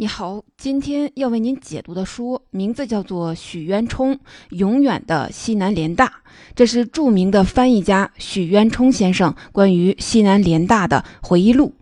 你好，今天要为您解读的书名字叫做《许渊冲永远的西南联大》，这是著名的翻译家许渊冲先生关于西南联大的回忆录。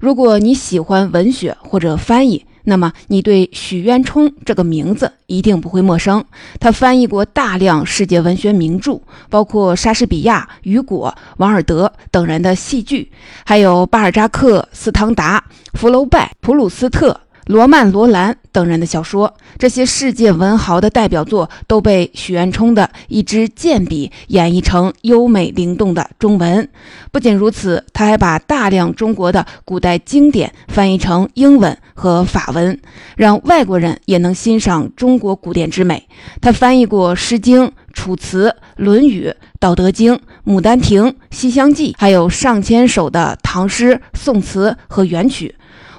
如果你喜欢文学或者翻译，那么你对许渊冲这个名字一定不会陌生。他翻译过大量世界文学名著，包括莎士比亚、雨果、王尔德等人的戏剧，还有巴尔扎克、斯汤达、福楼拜、普鲁斯特。罗曼·罗兰等人的小说，这些世界文豪的代表作都被许渊冲的一支剑笔演绎成优美灵动的中文。不仅如此，他还把大量中国的古代经典翻译成英文和法文，让外国人也能欣赏中国古典之美。他翻译过《诗经》《楚辞》《论语》《道德经》《牡丹亭》《西厢记》，还有上千首的唐诗、宋词和元曲。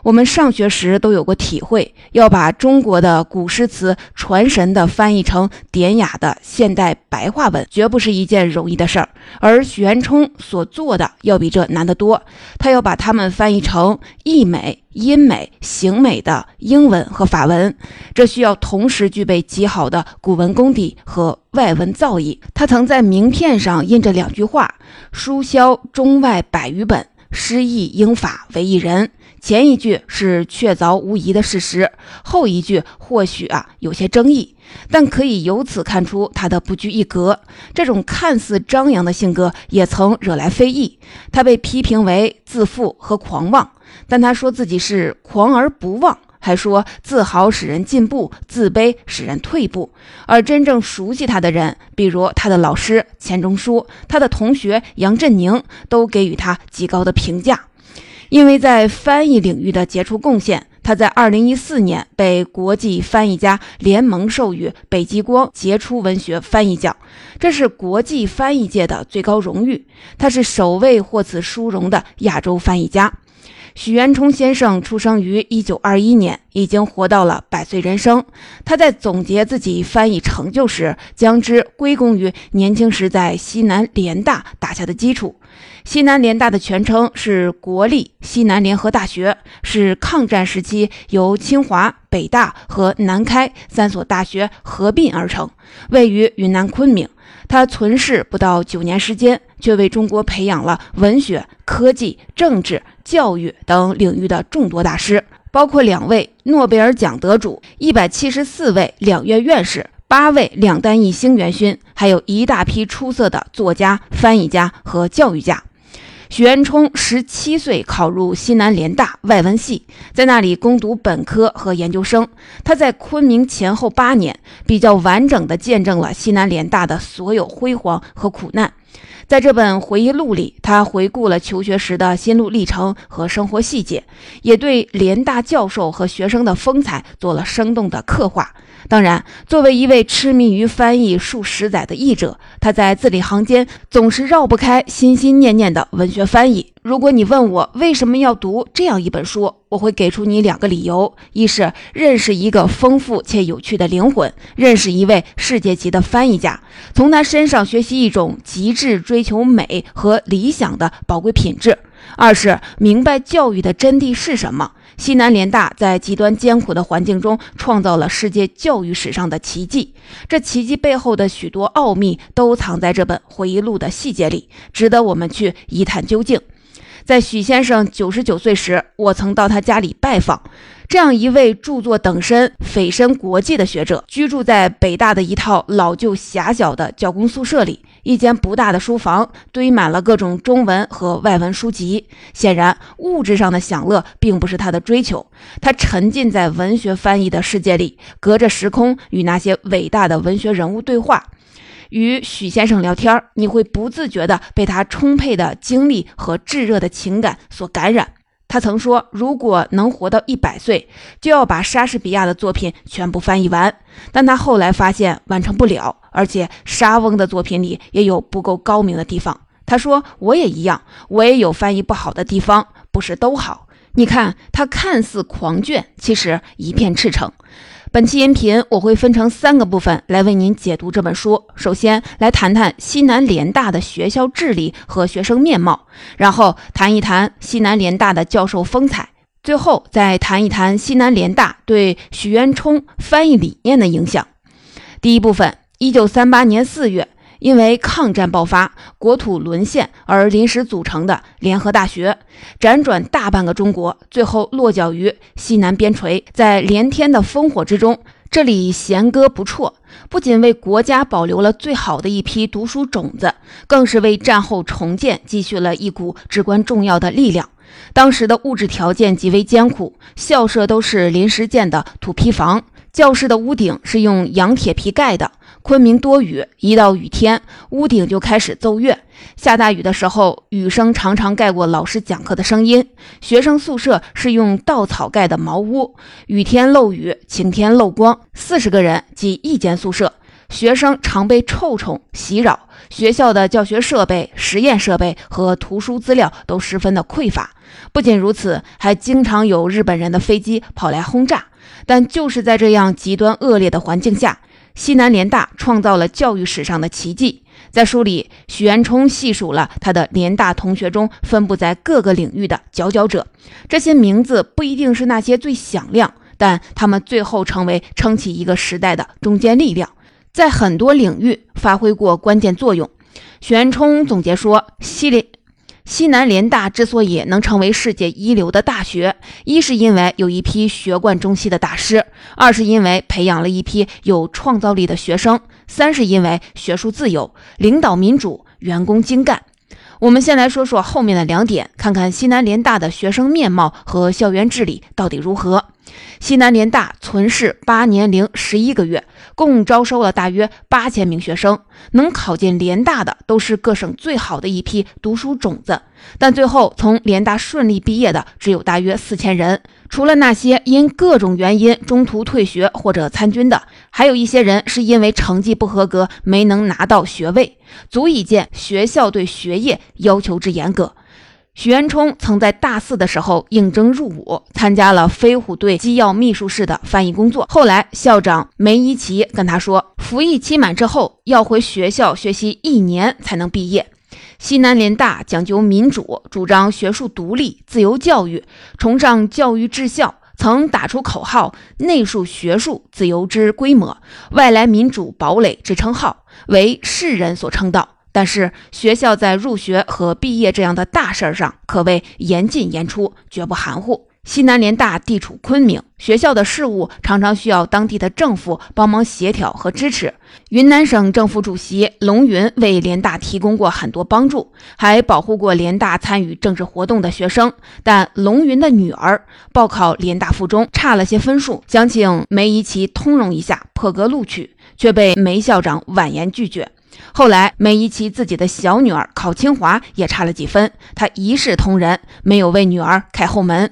我们上学时都有过体会，要把中国的古诗词传神地翻译成典雅的现代白话文，绝不是一件容易的事儿。而许渊冲所做的要比这难得多，他要把它们翻译成意美、音美、形美的英文和法文，这需要同时具备极好的古文功底和外文造诣。他曾在名片上印着两句话：“书销中外百余本，诗意英法为一人。”前一句是确凿无疑的事实，后一句或许啊有些争议，但可以由此看出他的不拘一格。这种看似张扬的性格也曾惹来非议，他被批评为自负和狂妄，但他说自己是狂而不妄，还说自豪使人进步，自卑使人退步。而真正熟悉他的人，比如他的老师钱钟书，他的同学杨振宁，都给予他极高的评价。因为在翻译领域的杰出贡献，他在2014年被国际翻译家联盟授予北极光杰出文学翻译奖，这是国际翻译界的最高荣誉。他是首位获此殊荣的亚洲翻译家。许渊冲先生出生于1921年，已经活到了百岁人生。他在总结自己翻译成就时，将之归功于年轻时在西南联大打下的基础。西南联大的全称是国立西南联合大学，是抗战时期由清华、北大和南开三所大学合并而成，位于云南昆明。他存世不到九年时间，却为中国培养了文学、科技、政治、教育等领域的众多大师，包括两位诺贝尔奖得主、一百七十四位两院院士、八位两弹一星元勋，还有一大批出色的作家、翻译家和教育家。许渊冲十七岁考入西南联大外文系，在那里攻读本科和研究生。他在昆明前后八年，比较完整地见证了西南联大的所有辉煌和苦难。在这本回忆录里，他回顾了求学时的心路历程和生活细节，也对联大教授和学生的风采做了生动的刻画。当然，作为一位痴迷于翻译数十载的译者，他在字里行间总是绕不开心心念念的文学翻译。如果你问我为什么要读这样一本书，我会给出你两个理由：一是认识一个丰富且有趣的灵魂，认识一位世界级的翻译家，从他身上学习一种极致追求美和理想的宝贵品质；二是明白教育的真谛是什么。西南联大在极端艰苦的环境中创造了世界教育史上的奇迹，这奇迹背后的许多奥秘都藏在这本回忆录的细节里，值得我们去一探究竟。在许先生九十九岁时，我曾到他家里拜访。这样一位著作等身、蜚声国际的学者，居住在北大的一套老旧狭小的教工宿舍里。一间不大的书房堆满了各种中文和外文书籍。显然，物质上的享乐并不是他的追求。他沉浸在文学翻译的世界里，隔着时空与那些伟大的文学人物对话。与许先生聊天，你会不自觉地被他充沛的精力和炙热的情感所感染。他曾说，如果能活到一百岁，就要把莎士比亚的作品全部翻译完。但他后来发现完成不了，而且莎翁的作品里也有不够高明的地方。他说：“我也一样，我也有翻译不好的地方，不是都好。”你看，他看似狂卷，其实一片赤诚。本期音频我会分成三个部分来为您解读这本书。首先来谈谈西南联大的学校治理和学生面貌，然后谈一谈西南联大的教授风采，最后再谈一谈西南联大对许渊冲翻译理念的影响。第一部分，一九三八年四月。因为抗战爆发、国土沦陷而临时组成的联合大学，辗转大半个中国，最后落脚于西南边陲。在连天的烽火之中，这里弦歌不辍，不仅为国家保留了最好的一批读书种子，更是为战后重建积蓄了一股至关重要的力量。当时的物质条件极为艰苦，校舍都是临时建的土坯房，教室的屋顶是用羊铁皮盖的。昆明多雨，一到雨天，屋顶就开始奏乐。下大雨的时候，雨声常常盖过老师讲课的声音。学生宿舍是用稻草盖的茅屋，雨天漏雨，晴天漏光。四十个人挤一间宿舍，学生常被臭虫袭扰。学校的教学设备、实验设备和图书资料都十分的匮乏。不仅如此，还经常有日本人的飞机跑来轰炸。但就是在这样极端恶劣的环境下，西南联大创造了教育史上的奇迹。在书里，许渊冲细数了他的联大同学中分布在各个领域的佼佼者。这些名字不一定是那些最响亮，但他们最后成为撑起一个时代的中坚力量，在很多领域发挥过关键作用。许渊冲总结说：“西联。”西南联大之所以能成为世界一流的大学，一是因为有一批学贯中西的大师，二是因为培养了一批有创造力的学生，三是因为学术自由、领导民主、员工精干。我们先来说说后面的两点，看看西南联大的学生面貌和校园治理到底如何。西南联大存世八年零十一个月，共招收了大约八千名学生。能考进联大的，都是各省最好的一批读书种子。但最后从联大顺利毕业的，只有大约四千人。除了那些因各种原因中途退学或者参军的，还有一些人是因为成绩不合格，没能拿到学位，足以见学校对学业要求之严格。许渊冲曾在大四的时候应征入伍，参加了飞虎队机要秘书室的翻译工作。后来校长梅贻琦跟他说，服役期满之后要回学校学习一年才能毕业。西南联大讲究民主，主张学术独立、自由教育，崇尚教育治校，曾打出口号“内树学术自由之规模，外来民主堡垒”之称号，为世人所称道。但是学校在入学和毕业这样的大事儿上可谓严进严出，绝不含糊。西南联大地处昆明，学校的事务常常需要当地的政府帮忙协调和支持。云南省政府主席龙云为联大提供过很多帮助，还保护过联大参与政治活动的学生。但龙云的女儿报考联大附中差了些分数，想请梅贻琦通融一下，破格录取，却被梅校长婉言拒绝。后来，梅贻琦自己的小女儿考清华也差了几分，他一视同仁，没有为女儿开后门。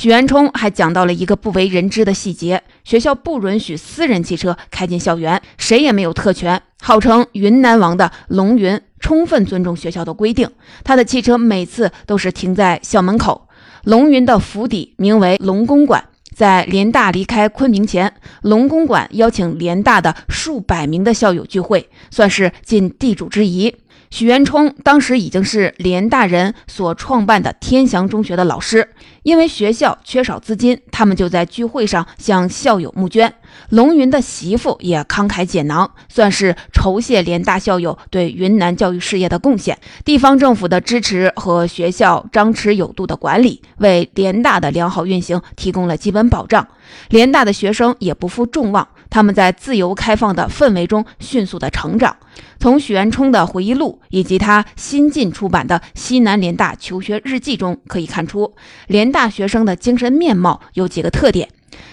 许元冲还讲到了一个不为人知的细节：学校不允许私人汽车开进校园，谁也没有特权。号称云南王的龙云充分尊重学校的规定，他的汽车每次都是停在校门口。龙云的府邸名为龙公馆。在联大离开昆明前，龙公馆邀请联大的数百名的校友聚会，算是尽地主之谊。许渊冲当时已经是联大人所创办的天祥中学的老师，因为学校缺少资金，他们就在聚会上向校友募捐。龙云的媳妇也慷慨解囊，算是酬谢联大校友对云南教育事业的贡献。地方政府的支持和学校张弛有度的管理，为联大的良好运行提供了基本保障。联大的学生也不负众望。他们在自由开放的氛围中迅速的成长。从许渊冲的回忆录以及他新近出版的《西南联大求学日记》中可以看出，联大学生的精神面貌有几个特点。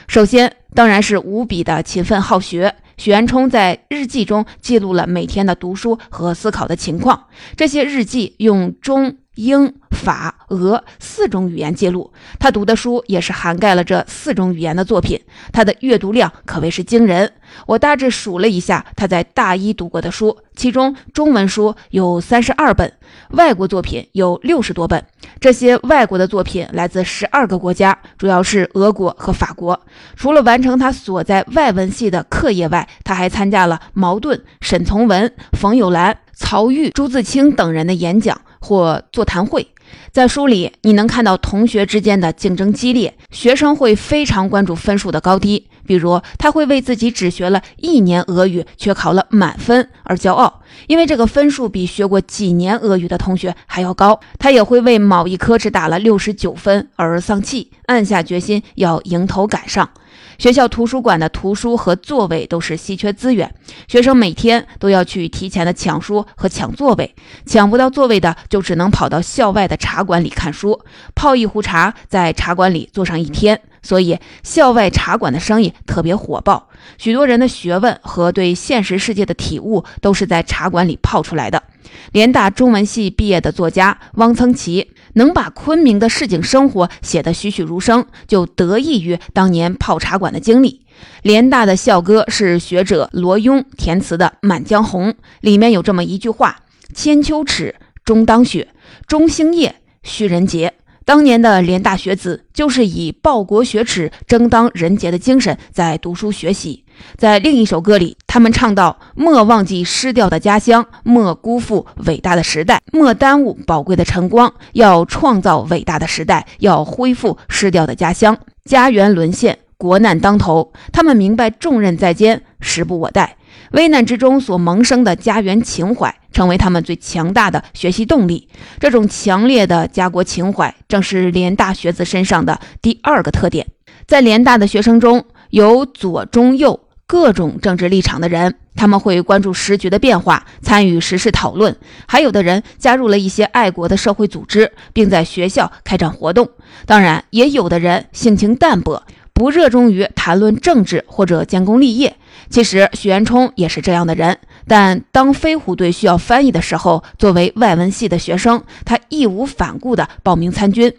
首先，当然是无比的勤奋好学。许渊冲在日记中记录了每天的读书和思考的情况。这些日记用中。英法俄四种语言记录，他读的书也是涵盖了这四种语言的作品。他的阅读量可谓是惊人。我大致数了一下他在大一读过的书，其中中文书有三十二本，外国作品有六十多本。这些外国的作品来自十二个国家，主要是俄国和法国。除了完成他所在外文系的课业外，他还参加了茅盾、沈从文、冯友兰、曹郁、朱自清等人的演讲或座谈会。在书里，你能看到同学之间的竞争激烈，学生会非常关注分数的高低。比如，他会为自己只学了一年俄语却考了满分而骄傲，因为这个分数比学过几年俄语的同学还要高。他也会为某一科只打了六十九分而丧气，暗下决心要迎头赶上。学校图书馆的图书和座位都是稀缺资源，学生每天都要去提前的抢书和抢座位，抢不到座位的就只能跑到校外的茶馆里看书，泡一壶茶，在茶馆里坐上一天。所以，校外茶馆的生意特别火爆，许多人的学问和对现实世界的体悟都是在茶馆里泡出来的。联大中文系毕业的作家汪曾祺。能把昆明的市井生活写得栩栩如生，就得益于当年泡茶馆的经历。联大的校歌是学者罗庸填词的《满江红》，里面有这么一句话：“千秋尺，终当雪；中兴夜，须人杰。”当年的联大学子就是以报国学耻、争当人杰的精神在读书学习。在另一首歌里，他们唱到：“莫忘记失掉的家乡，莫辜负伟大的时代，莫耽误宝贵的晨光。要创造伟大的时代，要恢复失掉的家乡。家园沦陷，国难当头，他们明白重任在肩，时不我待。危难之中所萌生的家园情怀。”成为他们最强大的学习动力。这种强烈的家国情怀，正是联大学子身上的第二个特点。在联大的学生中，有左、中、右各种政治立场的人，他们会关注时局的变化，参与时事讨论；还有的人加入了一些爱国的社会组织，并在学校开展活动。当然，也有的人性情淡薄，不热衷于谈论政治或者建功立业。其实，许渊冲也是这样的人。但当飞虎队需要翻译的时候，作为外文系的学生，他义无反顾地报名参军，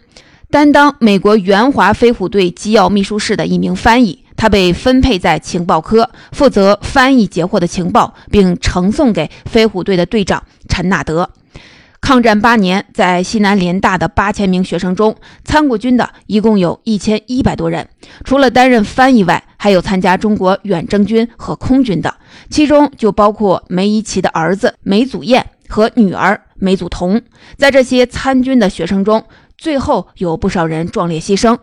担当美国援华飞虎队机要秘书室的一名翻译。他被分配在情报科，负责翻译截获的情报，并呈送给飞虎队的队长陈纳德。抗战八年，在西南联大的八千名学生中，参过军的一共有一千一百多人。除了担任翻译外，还有参加中国远征军和空军的，其中就包括梅贻琦的儿子梅祖彦和女儿梅祖彤。在这些参军的学生中，最后有不少人壮烈牺牲。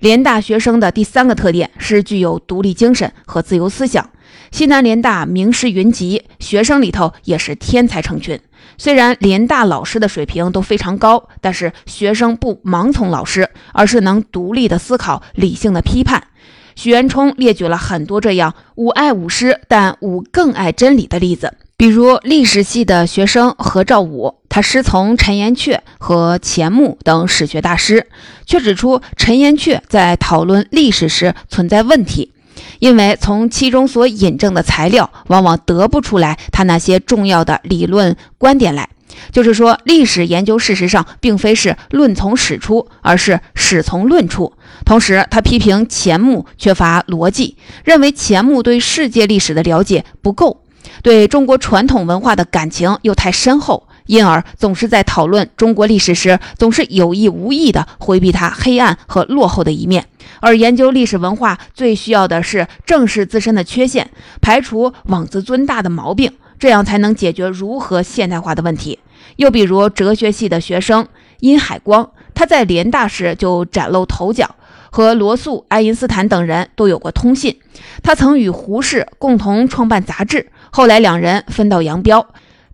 联大学生的第三个特点是具有独立精神和自由思想。西南联大名师云集，学生里头也是天才成群。虽然联大老师的水平都非常高，但是学生不盲从老师，而是能独立的思考、理性的批判。许渊冲列举了很多这样吾爱吾师，但吾更爱真理的例子，比如历史系的学生何兆武，他师从陈寅恪和钱穆等史学大师，却指出陈寅恪在讨论历史时存在问题。因为从其中所引证的材料，往往得不出来他那些重要的理论观点来。就是说，历史研究事实上并非是论从史出，而是史从论出。同时，他批评钱穆缺乏逻辑，认为钱穆对世界历史的了解不够，对中国传统文化的感情又太深厚，因而总是在讨论中国历史时，总是有意无意地回避它黑暗和落后的一面。而研究历史文化最需要的是正视自身的缺陷，排除妄自尊大的毛病，这样才能解决如何现代化的问题。又比如哲学系的学生殷海光，他在联大时就崭露头角，和罗素、爱因斯坦等人都有过通信。他曾与胡适共同创办杂志，后来两人分道扬镳。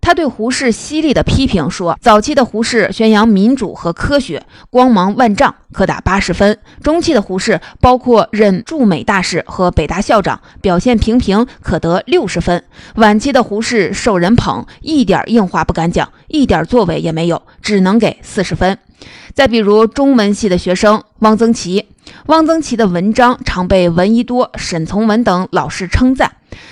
他对胡适犀利的批评说：“早期的胡适宣扬民主和科学，光芒万丈，可打八十分；中期的胡适，包括任驻美大使和北大校长，表现平平，可得六十分；晚期的胡适受人捧，一点硬话不敢讲，一点作为也没有，只能给四十分。”再比如中文系的学生汪曾祺，汪曾祺的文章常被闻一多、沈从文等老师称赞。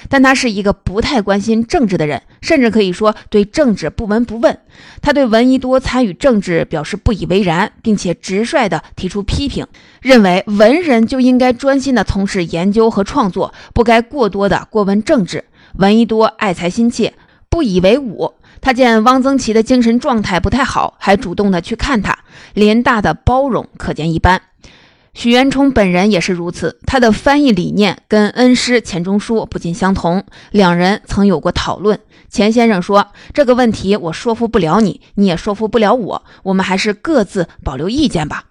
但他是一个不太关心政治的人，甚至可以说对政治不闻不问。他对闻一多参与政治表示不以为然，并且直率地提出批评，认为文人就应该专心地从事研究和创作，不该过多地过问政治。闻一多爱才心切，不以为忤。他见汪曾祺的精神状态不太好，还主动地去看他。联大的包容可见一斑。许渊冲本人也是如此，他的翻译理念跟恩师钱钟书不尽相同。两人曾有过讨论。钱先生说：“这个问题我说服不了你，你也说服不了我，我们还是各自保留意见吧。”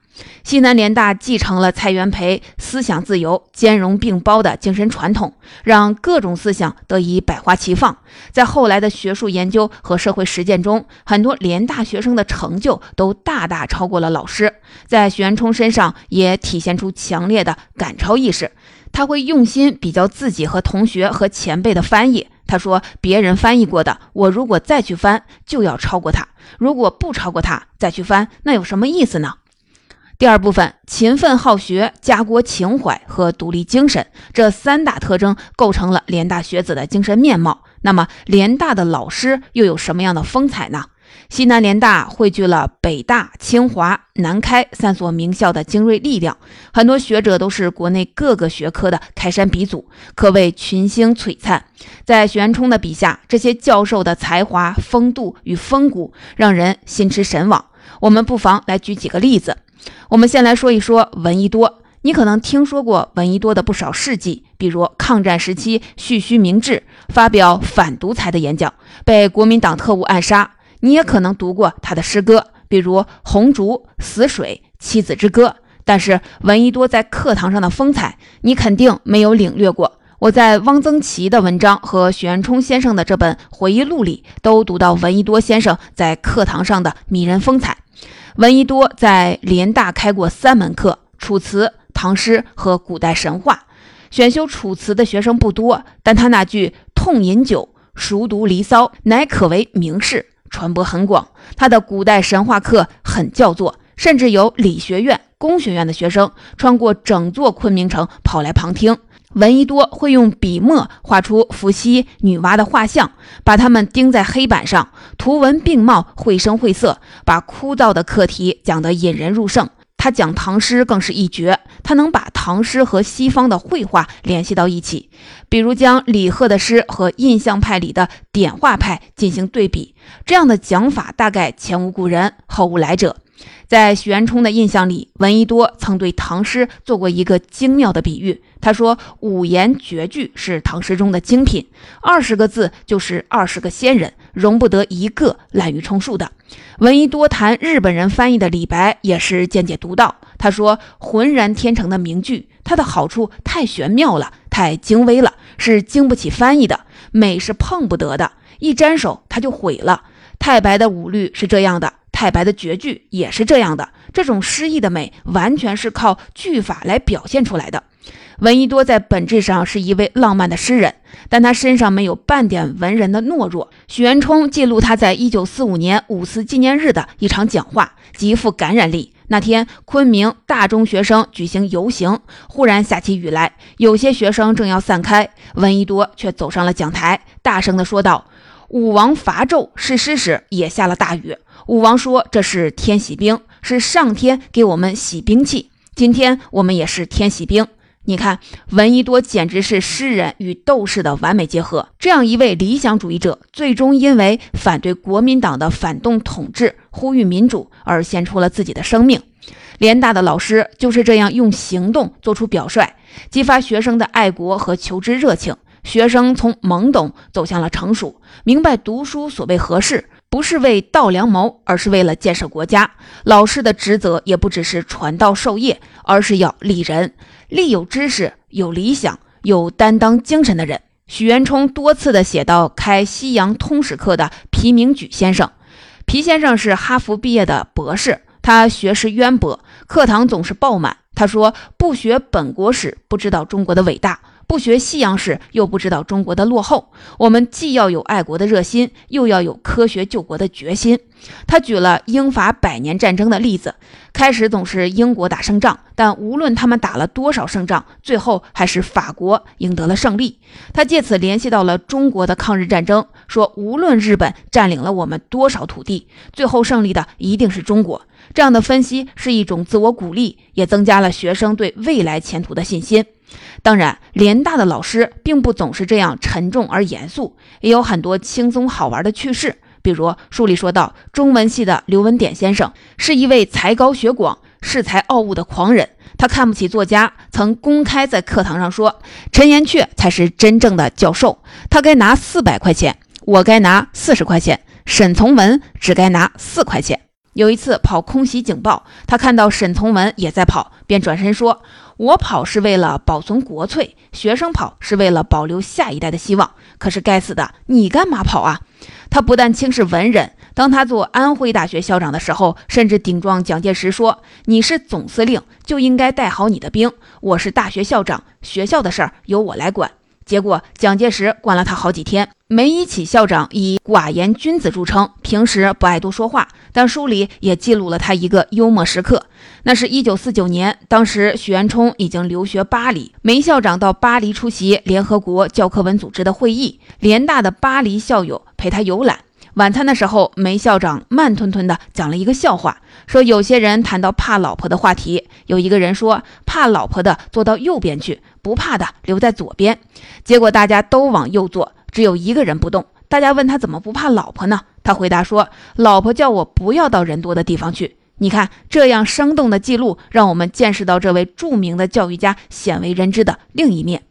西南联大继承了蔡元培思想自由、兼容并包的精神传统，让各种思想得以百花齐放。在后来的学术研究和社会实践中，很多联大学生的成就都大大超过了老师。在许渊冲身上也体现出强烈的赶超意识，他会用心比较自己和同学和前辈的翻译。他说：“别人翻译过的，我如果再去翻，就要超过他；如果不超过他，再去翻，那有什么意思呢？”第二部分，勤奋好学、家国情怀和独立精神这三大特征构成了联大学子的精神面貌。那么，联大的老师又有什么样的风采呢？西南联大汇聚了北大、清华、南开三所名校的精锐力量，很多学者都是国内各个学科的开山鼻祖，可谓群星璀璨。在许渊冲的笔下，这些教授的才华、风度与风骨让人心驰神往。我们不妨来举几个例子。我们先来说一说闻一多。你可能听说过闻一多的不少事迹，比如抗战时期蓄须明志，发表反独裁的演讲，被国民党特务暗杀。你也可能读过他的诗歌，比如《红烛》《死水》《妻子之歌》。但是闻一多在课堂上的风采，你肯定没有领略过。我在汪曾祺的文章和许渊冲先生的这本回忆录里，都读到闻一多先生在课堂上的迷人风采。闻一多在联大开过三门课：楚辞、唐诗和古代神话。选修楚辞的学生不多，但他那句“痛饮酒，熟读离骚”乃可为名士，传播很广。他的古代神话课很叫座，甚至有理学院、工学院的学生穿过整座昆明城跑来旁听。闻一多会用笔墨画出伏羲、女娲的画像，把它们钉在黑板上，图文并茂，绘声绘色，把枯燥的课题讲得引人入胜。他讲唐诗更是一绝，他能把唐诗和西方的绘画联系到一起，比如将李贺的诗和印象派里的点画派进行对比，这样的讲法大概前无古人，后无来者。在许渊冲的印象里，闻一多曾对唐诗做过一个精妙的比喻。他说：“五言绝句是唐诗中的精品，二十个字就是二十个仙人，容不得一个滥竽充数的。”闻一多谈日本人翻译的李白，也是见解独到。他说：“浑然天成的名句，它的好处太玄妙了，太精微了，是经不起翻译的。美是碰不得的，一沾手它就毁了。太白的五律是这样的。”太白的绝句也是这样的，这种诗意的美完全是靠句法来表现出来的。闻一多在本质上是一位浪漫的诗人，但他身上没有半点文人的懦弱。许渊冲记录他在一九四五年五四纪念日的一场讲话，极富感染力。那天，昆明大中学生举行游行，忽然下起雨来，有些学生正要散开，闻一多却走上了讲台，大声地说道：“武王伐纣誓师时也下了大雨。”武王说：“这是天喜兵，是上天给我们洗兵器。今天我们也是天喜兵。你看，闻一多简直是诗人与斗士的完美结合。这样一位理想主义者，最终因为反对国民党的反动统治、呼吁民主而献出了自己的生命。联大的老师就是这样用行动做出表率，激发学生的爱国和求知热情。学生从懵懂走向了成熟，明白读书所谓何事。”不是为道良谋，而是为了建设国家。老师的职责也不只是传道授业，而是要立人，立有知识、有理想、有担当精神的人。许渊冲多次的写到开西洋通史课的皮明举先生。皮先生是哈佛毕业的博士，他学识渊博，课堂总是爆满。他说：“不学本国史，不知道中国的伟大。”不学西洋史又不知道中国的落后。我们既要有爱国的热心，又要有科学救国的决心。他举了英法百年战争的例子，开始总是英国打胜仗，但无论他们打了多少胜仗，最后还是法国赢得了胜利。他借此联系到了中国的抗日战争，说无论日本占领了我们多少土地，最后胜利的一定是中国。这样的分析是一种自我鼓励，也增加了学生对未来前途的信心。当然，联大的老师并不总是这样沉重而严肃，也有很多轻松好玩的趣事。比如书里说到，中文系的刘文典先生是一位才高学广、恃才傲物的狂人，他看不起作家，曾公开在课堂上说：“陈寅恪才是真正的教授，他该拿四百块钱，我该拿四十块钱，沈从文只该拿四块钱。”有一次跑空袭警报，他看到沈从文也在跑，便转身说：“我跑是为了保存国粹，学生跑是为了保留下一代的希望。可是该死的，你干嘛跑啊？”他不但轻视文人，当他做安徽大学校长的时候，甚至顶撞蒋介石说：“你是总司令，就应该带好你的兵。我是大学校长，学校的事儿由我来管。”结果，蒋介石关了他好几天。梅贻琦校长以寡言君子著称，平时不爱多说话，但书里也记录了他一个幽默时刻。那是一九四九年，当时许渊冲已经留学巴黎，梅校长到巴黎出席联合国教科文组织的会议，联大的巴黎校友陪他游览。晚餐的时候，梅校长慢吞吞地讲了一个笑话，说有些人谈到怕老婆的话题，有一个人说怕老婆的坐到右边去，不怕的留在左边。结果大家都往右坐，只有一个人不动。大家问他怎么不怕老婆呢？他回答说：“老婆叫我不要到人多的地方去。”你看，这样生动的记录，让我们见识到这位著名的教育家鲜为人知的另一面。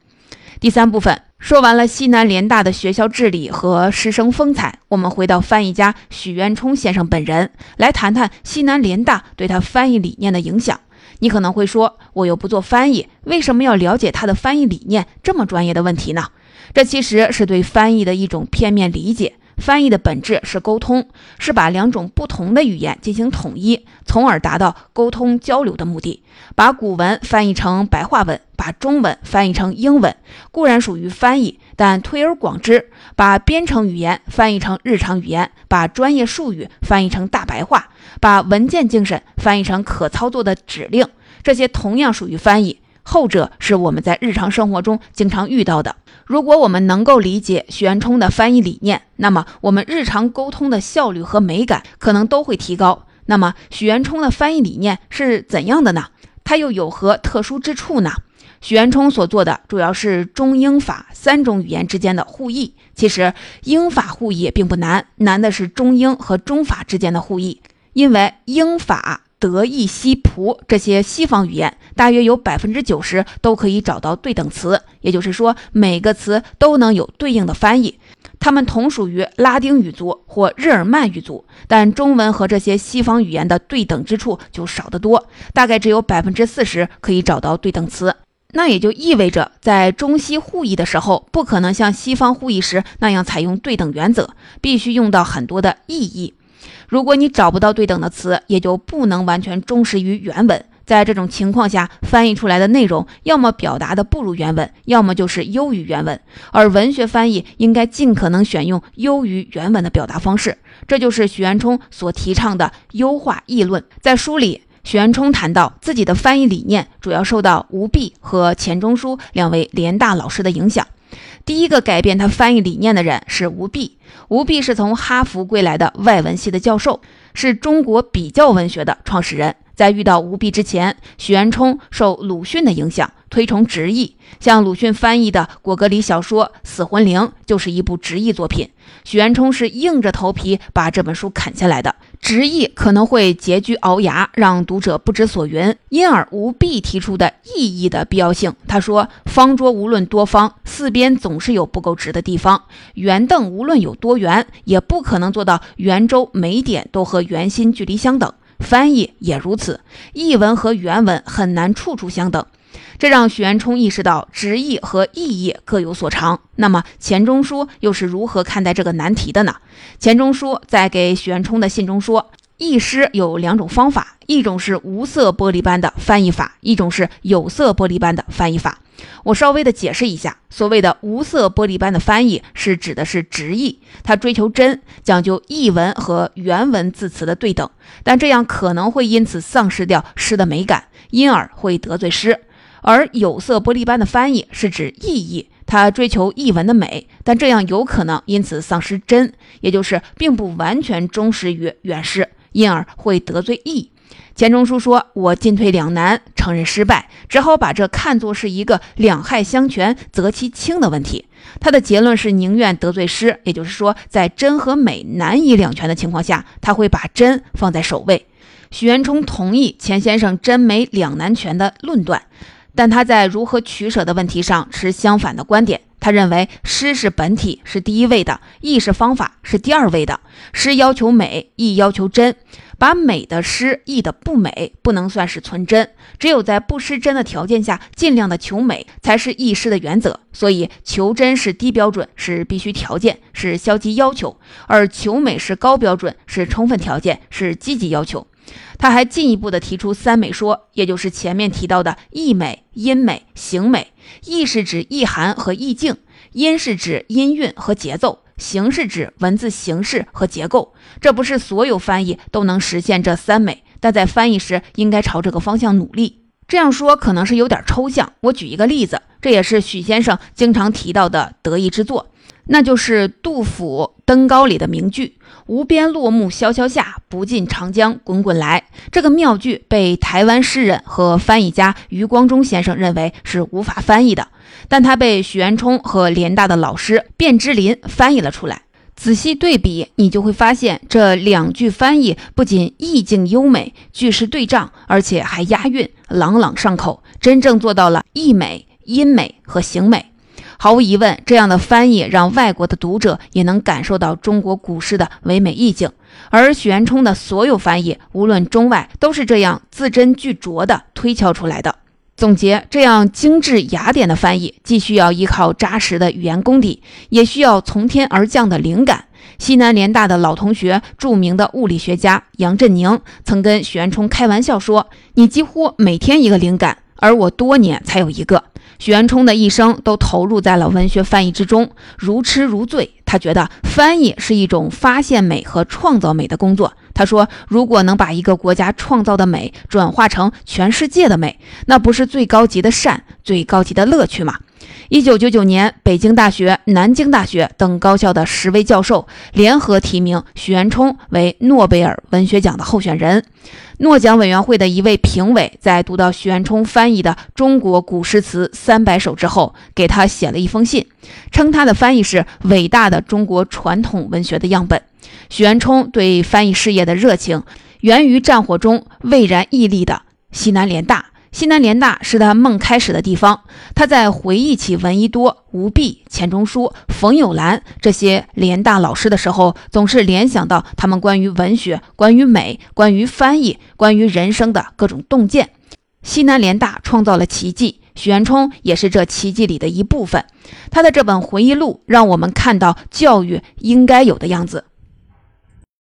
第三部分。说完了西南联大的学校治理和师生风采，我们回到翻译家许渊冲先生本人，来谈谈西南联大对他翻译理念的影响。你可能会说，我又不做翻译，为什么要了解他的翻译理念？这么专业的问题呢？这其实是对翻译的一种片面理解。翻译的本质是沟通，是把两种不同的语言进行统一，从而达到沟通交流的目的。把古文翻译成白话文，把中文翻译成英文，固然属于翻译，但推而广之，把编程语言翻译成日常语言，把专业术语翻译成大白话，把文件精神翻译成可操作的指令，这些同样属于翻译。后者是我们在日常生活中经常遇到的。如果我们能够理解许渊冲的翻译理念，那么我们日常沟通的效率和美感可能都会提高。那么许渊冲的翻译理念是怎样的呢？它又有何特殊之处呢？许渊冲所做的主要是中英法三种语言之间的互译。其实英法互译并不难，难的是中英和中法之间的互译，因为英法。德意西葡这些西方语言，大约有百分之九十都可以找到对等词，也就是说，每个词都能有对应的翻译。它们同属于拉丁语族或日耳曼语族，但中文和这些西方语言的对等之处就少得多，大概只有百分之四十可以找到对等词。那也就意味着，在中西互译的时候，不可能像西方互译时那样采用对等原则，必须用到很多的意译。如果你找不到对等的词，也就不能完全忠实于原文。在这种情况下，翻译出来的内容要么表达的不如原文，要么就是优于原文。而文学翻译应该尽可能选用优于原文的表达方式，这就是许渊冲所提倡的优化议论。在书里，许渊冲谈到自己的翻译理念主要受到吴弼和钱钟书两位联大老师的影响。第一个改变他翻译理念的人是吴弼。吴弼是从哈佛归来的外文系的教授，是中国比较文学的创始人。在遇到吴弼之前，许渊冲受鲁迅的影响，推崇直译。像鲁迅翻译的果戈里小说《死魂灵》就是一部直译作品。许渊冲是硬着头皮把这本书啃下来的。直译可能会拮据熬牙，让读者不知所云，因而无必提出的意义的必要性。他说：“方桌无论多方，四边总是有不够直的地方；圆凳无论有多圆，也不可能做到圆周每点都和圆心距离相等。”翻译也如此，译文和原文很难处处相等，这让许渊冲意识到直译和意译各有所长。那么钱钟书又是如何看待这个难题的呢？钱钟书在给许渊冲的信中说：“译诗有两种方法，一种是无色玻璃般的翻译法，一种是有色玻璃般的翻译法。我稍微的解释一下，所谓的无色玻璃般的翻译，是指的是直译，它追求真，讲究译文和原文字词的对等，但这样可能会因此丧失掉诗的美感，因而会得罪诗。而有色玻璃般的翻译是指意义，它追求译文的美，但这样有可能因此丧失真，也就是并不完全忠实于原诗，因而会得罪意。钱钟书说：“我进退两难，承认失败，只好把这看作是一个两害相权择其轻的问题。”他的结论是宁愿得罪诗，也就是说，在真和美难以两全的情况下，他会把真放在首位。许渊冲同意钱先生真美两难全的论断。但他在如何取舍的问题上持相反的观点。他认为诗是本体，是第一位的；意是方法，是第二位的。诗要求美，意要求真。把美的诗译的不美，不能算是存真。只有在不失真的条件下，尽量的求美，才是意诗的原则。所以，求真是低标准，是必须条件，是消极要求；而求美是高标准，是充分条件，是积极要求。他还进一步的提出三美说，也就是前面提到的意美、音美、形美。意是指意涵和意境，音是指音韵和节奏，形是指文字形式和结构。这不是所有翻译都能实现这三美，但在翻译时应该朝这个方向努力。这样说可能是有点抽象，我举一个例子，这也是许先生经常提到的得意之作。那就是杜甫《登高》里的名句“无边落木萧萧下，不尽长江滚滚来”。这个妙句被台湾诗人和翻译家余光中先生认为是无法翻译的，但他被许渊冲和联大的老师卞之琳翻译了出来。仔细对比，你就会发现这两句翻译不仅意境优美、句式对仗，而且还押韵，朗朗上口，真正做到了意美、音美和形美。毫无疑问，这样的翻译让外国的读者也能感受到中国古诗的唯美意境。而许渊冲的所有翻译，无论中外，都是这样字斟句酌地推敲出来的。总结：这样精致雅典的翻译，既需要依靠扎实的语言功底，也需要从天而降的灵感。西南联大的老同学、著名的物理学家杨振宁曾跟许渊冲开玩笑说：“你几乎每天一个灵感，而我多年才有一个。”许渊冲的一生都投入在了文学翻译之中，如痴如醉。他觉得翻译是一种发现美和创造美的工作。他说：“如果能把一个国家创造的美转化成全世界的美，那不是最高级的善、最高级的乐趣吗？”一九九九年，北京大学、南京大学等高校的十位教授联合提名许渊冲为诺贝尔文学奖的候选人。诺奖委员会的一位评委在读到许渊冲翻译的《中国古诗词三百首》之后，给他写了一封信，称他的翻译是伟大的中国传统文学的样本。许渊冲对翻译事业的热情，源于战火中巍然屹立的西南联大。西南联大是他梦开始的地方。他在回忆起闻一多、吴碧、钱钟书、冯友兰这些联大老师的时候，总是联想到他们关于文学、关于美、关于翻译、关于人生的各种洞见。西南联大创造了奇迹，许渊冲也是这奇迹里的一部分。他的这本回忆录让我们看到教育应该有的样子。